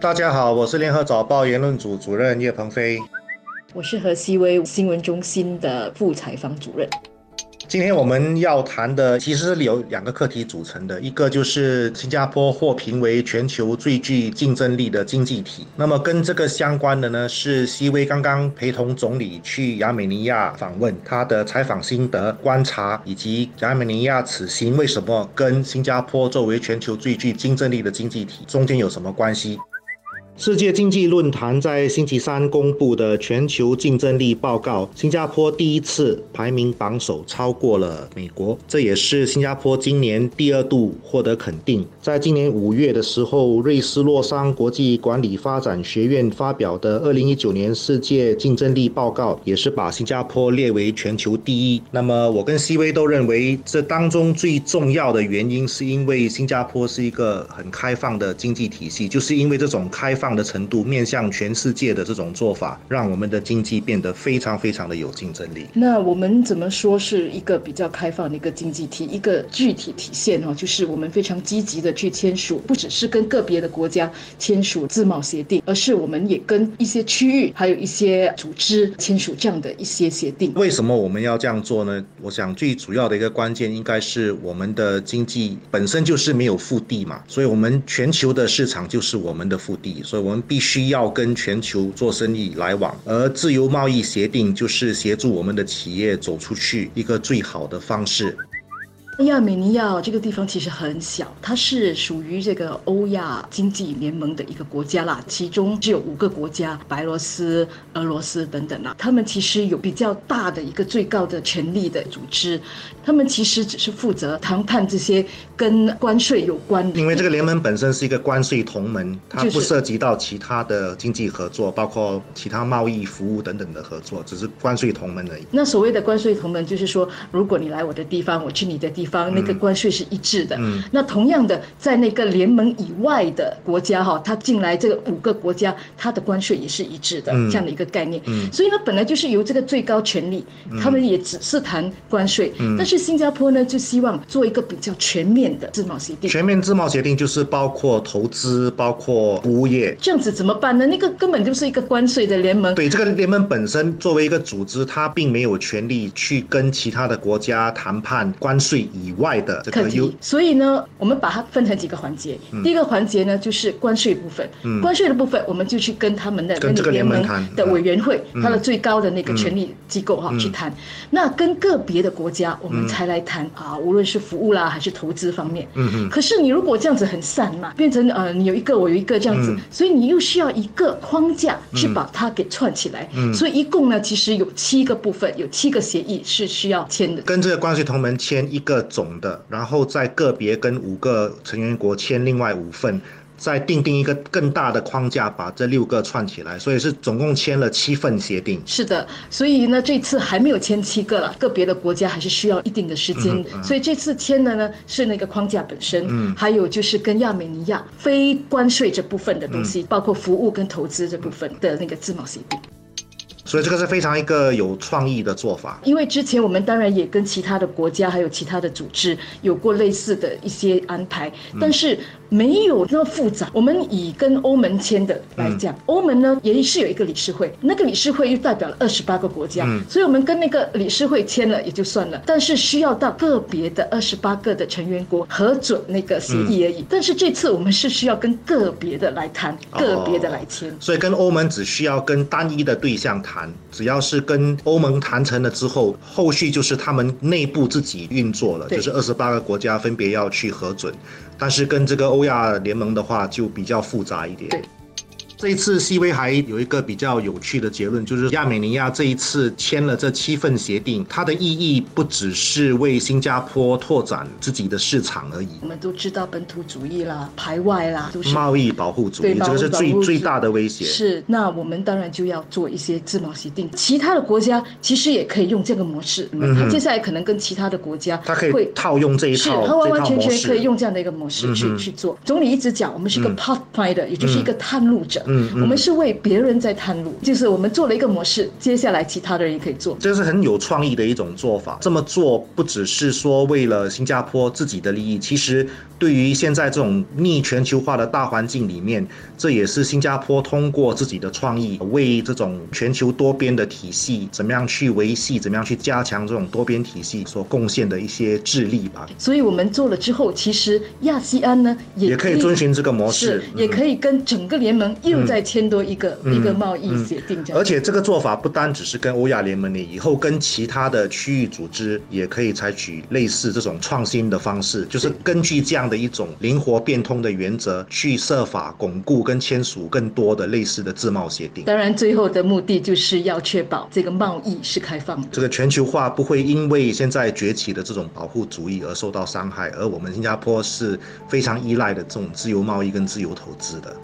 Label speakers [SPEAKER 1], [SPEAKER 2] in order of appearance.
[SPEAKER 1] 大家好，我是联合早报言论组主任叶鹏飞。
[SPEAKER 2] 我是河西威新闻中心的副采访主任。
[SPEAKER 1] 今天我们要谈的其实是由两个课题组成的，一个就是新加坡获评为全球最具竞争力的经济体。那么跟这个相关的呢，是西威刚刚陪同总理去亚美尼亚访问，他的采访心得、观察，以及亚美尼亚此行为什么跟新加坡作为全球最具竞争力的经济体中间有什么关系？世界经济论坛在星期三公布的全球竞争力报告，新加坡第一次排名榜首，超过了美国。这也是新加坡今年第二度获得肯定。在今年五月的时候，瑞士洛桑国际管理发展学院发表的二零一九年世界竞争力报告，也是把新加坡列为全球第一。那么，我跟 C V 都认为，这当中最重要的原因，是因为新加坡是一个很开放的经济体系，就是因为这种开放。的程度面向全世界的这种做法，让我们的经济变得非常非常的有竞争力。
[SPEAKER 2] 那我们怎么说是一个比较开放的一个经济体？一个具体体现哈，就是我们非常积极的去签署，不只是跟个别的国家签署自贸协定，而是我们也跟一些区域还有一些组织签署这样的一些协定。
[SPEAKER 1] 为什么我们要这样做呢？我想最主要的一个关键应该是我们的经济本身就是没有腹地嘛，所以我们全球的市场就是我们的腹地，所以。我们必须要跟全球做生意来往，而自由贸易协定就是协助我们的企业走出去一个最好的方式。
[SPEAKER 2] 亚美尼亚这个地方其实很小，它是属于这个欧亚经济联盟的一个国家啦，其中只有五个国家，白罗斯、俄罗斯等等啦，他们其实有比较大的一个最高的权力的组织，他们其实只是负责谈判这些跟关税有关的。
[SPEAKER 1] 因为这个联盟本身是一个关税同盟，它不涉及到其他的经济合作，包括其他贸易、服务等等的合作，只是关税同盟而已。
[SPEAKER 2] 那所谓的关税同盟，就是说，如果你来我的地方，我去你的地。方那个关税是一致的，嗯那同样的，在那个联盟以外的国家哈，它进来这个五个国家，它的关税也是一致的，这样的一个概念。嗯所以呢，本来就是由这个最高权力，他们也只是谈关税，嗯但是新加坡呢，就希望做一个比较全面的自贸协定。
[SPEAKER 1] 全面自贸协定就是包括投资，包括服务业。
[SPEAKER 2] 这样子怎么办呢？那个根本就是一个关税的联盟。
[SPEAKER 1] 对，这个联盟本身作为一个组织，它并没有权利去跟其他的国家谈判关税。以外的这个，
[SPEAKER 2] 所以呢，我们把它分成几个环节。第一个环节呢，就是关税部分。关税的部分，我们就去跟他们的
[SPEAKER 1] 跟这个联盟
[SPEAKER 2] 的委员会，它的最高的那个权力机构哈去谈。那跟个别的国家，我们才来谈啊，无论是服务啦还是投资方面。嗯嗯。可是你如果这样子很散嘛，变成呃你有一个我有一个这样子，所以你又需要一个框架去把它给串起来。嗯。所以一共呢，其实有七个部分，有七个协议是需要签的。
[SPEAKER 1] 跟这个关税同盟签一个。总的，然后再个别跟五个成员国签另外五份，再定定一个更大的框架，把这六个串起来，所以是总共签了七份协定。
[SPEAKER 2] 是的，所以呢，这次还没有签七个了，个别的国家还是需要一定的时间。所以这次签的呢是那个框架本身，嗯，还有就是跟亚美尼亚非关税这部分的东西，包括服务跟投资这部分的那个自贸协定。
[SPEAKER 1] 所以这个是非常一个有创意的做法。
[SPEAKER 2] 因为之前我们当然也跟其他的国家还有其他的组织有过类似的一些安排，但是。没有那么复杂。我们以跟欧盟签的来讲，欧盟呢也是有一个理事会，那个理事会又代表了二十八个国家，所以我们跟那个理事会签了也就算了，但是需要到个别的二十八个的成员国核准那个协议而已。但是这次我们是需要跟个别的来谈，个别的来签。
[SPEAKER 1] 所以跟欧盟只需要跟单一的对象谈，只要是跟欧盟谈成了之后，后续就是他们内部自己运作了，就是二十八个国家分别要去核准。但是跟这个欧亚联盟的话就比较复杂一点。这一次，C V 还有一个比较有趣的结论，就是亚美尼亚这一次签了这七份协定，它的意义不只是为新加坡拓展自己的市场而已。
[SPEAKER 2] 我们都知道本土主义啦、排外啦，都是
[SPEAKER 1] 贸易保护主义，这个是最最大的威胁。
[SPEAKER 2] 是，那我们当然就要做一些自贸协定。其他的国家其实也可以用这个模式，嗯接下来可能跟其他的国家，
[SPEAKER 1] 他可以套用这一套，
[SPEAKER 2] 他完完全全可以用这样的一个模式去去做。总理一直讲，我们是一个 pathfinder，也就是一个探路者。
[SPEAKER 1] 嗯嗯
[SPEAKER 2] 我们是为别人在探路，就是我们做了一个模式，接下来其他的人也可以做。
[SPEAKER 1] 这是很有创意的一种做法。这么做不只是说为了新加坡自己的利益，其实对于现在这种逆全球化的大环境里面，这也是新加坡通过自己的创意，为这种全球多边的体系怎么样去维系，怎么样去加强这种多边体系所贡献的一些智力吧。
[SPEAKER 2] 所以我们做了之后，其实亚细安呢也
[SPEAKER 1] 也可以遵循这个模式
[SPEAKER 2] 是，也可以跟整个联盟又再签多一个、一个贸易协定这样。
[SPEAKER 1] 而且这个做法不单只是跟欧亚联盟你，以后跟其他的区域组织也可以采取类似这种创新的方式，就是根据这样的一种灵活变通的原则，去设法巩固跟签署更多的类似的自贸协定。
[SPEAKER 2] 当然，最后的目的就是要确保这个贸易是开放的。
[SPEAKER 1] 这个全球化不会因为现在崛起的这种保护主义而受到伤害，而我们新加坡是非常依赖的这种自由贸易跟自由投资的。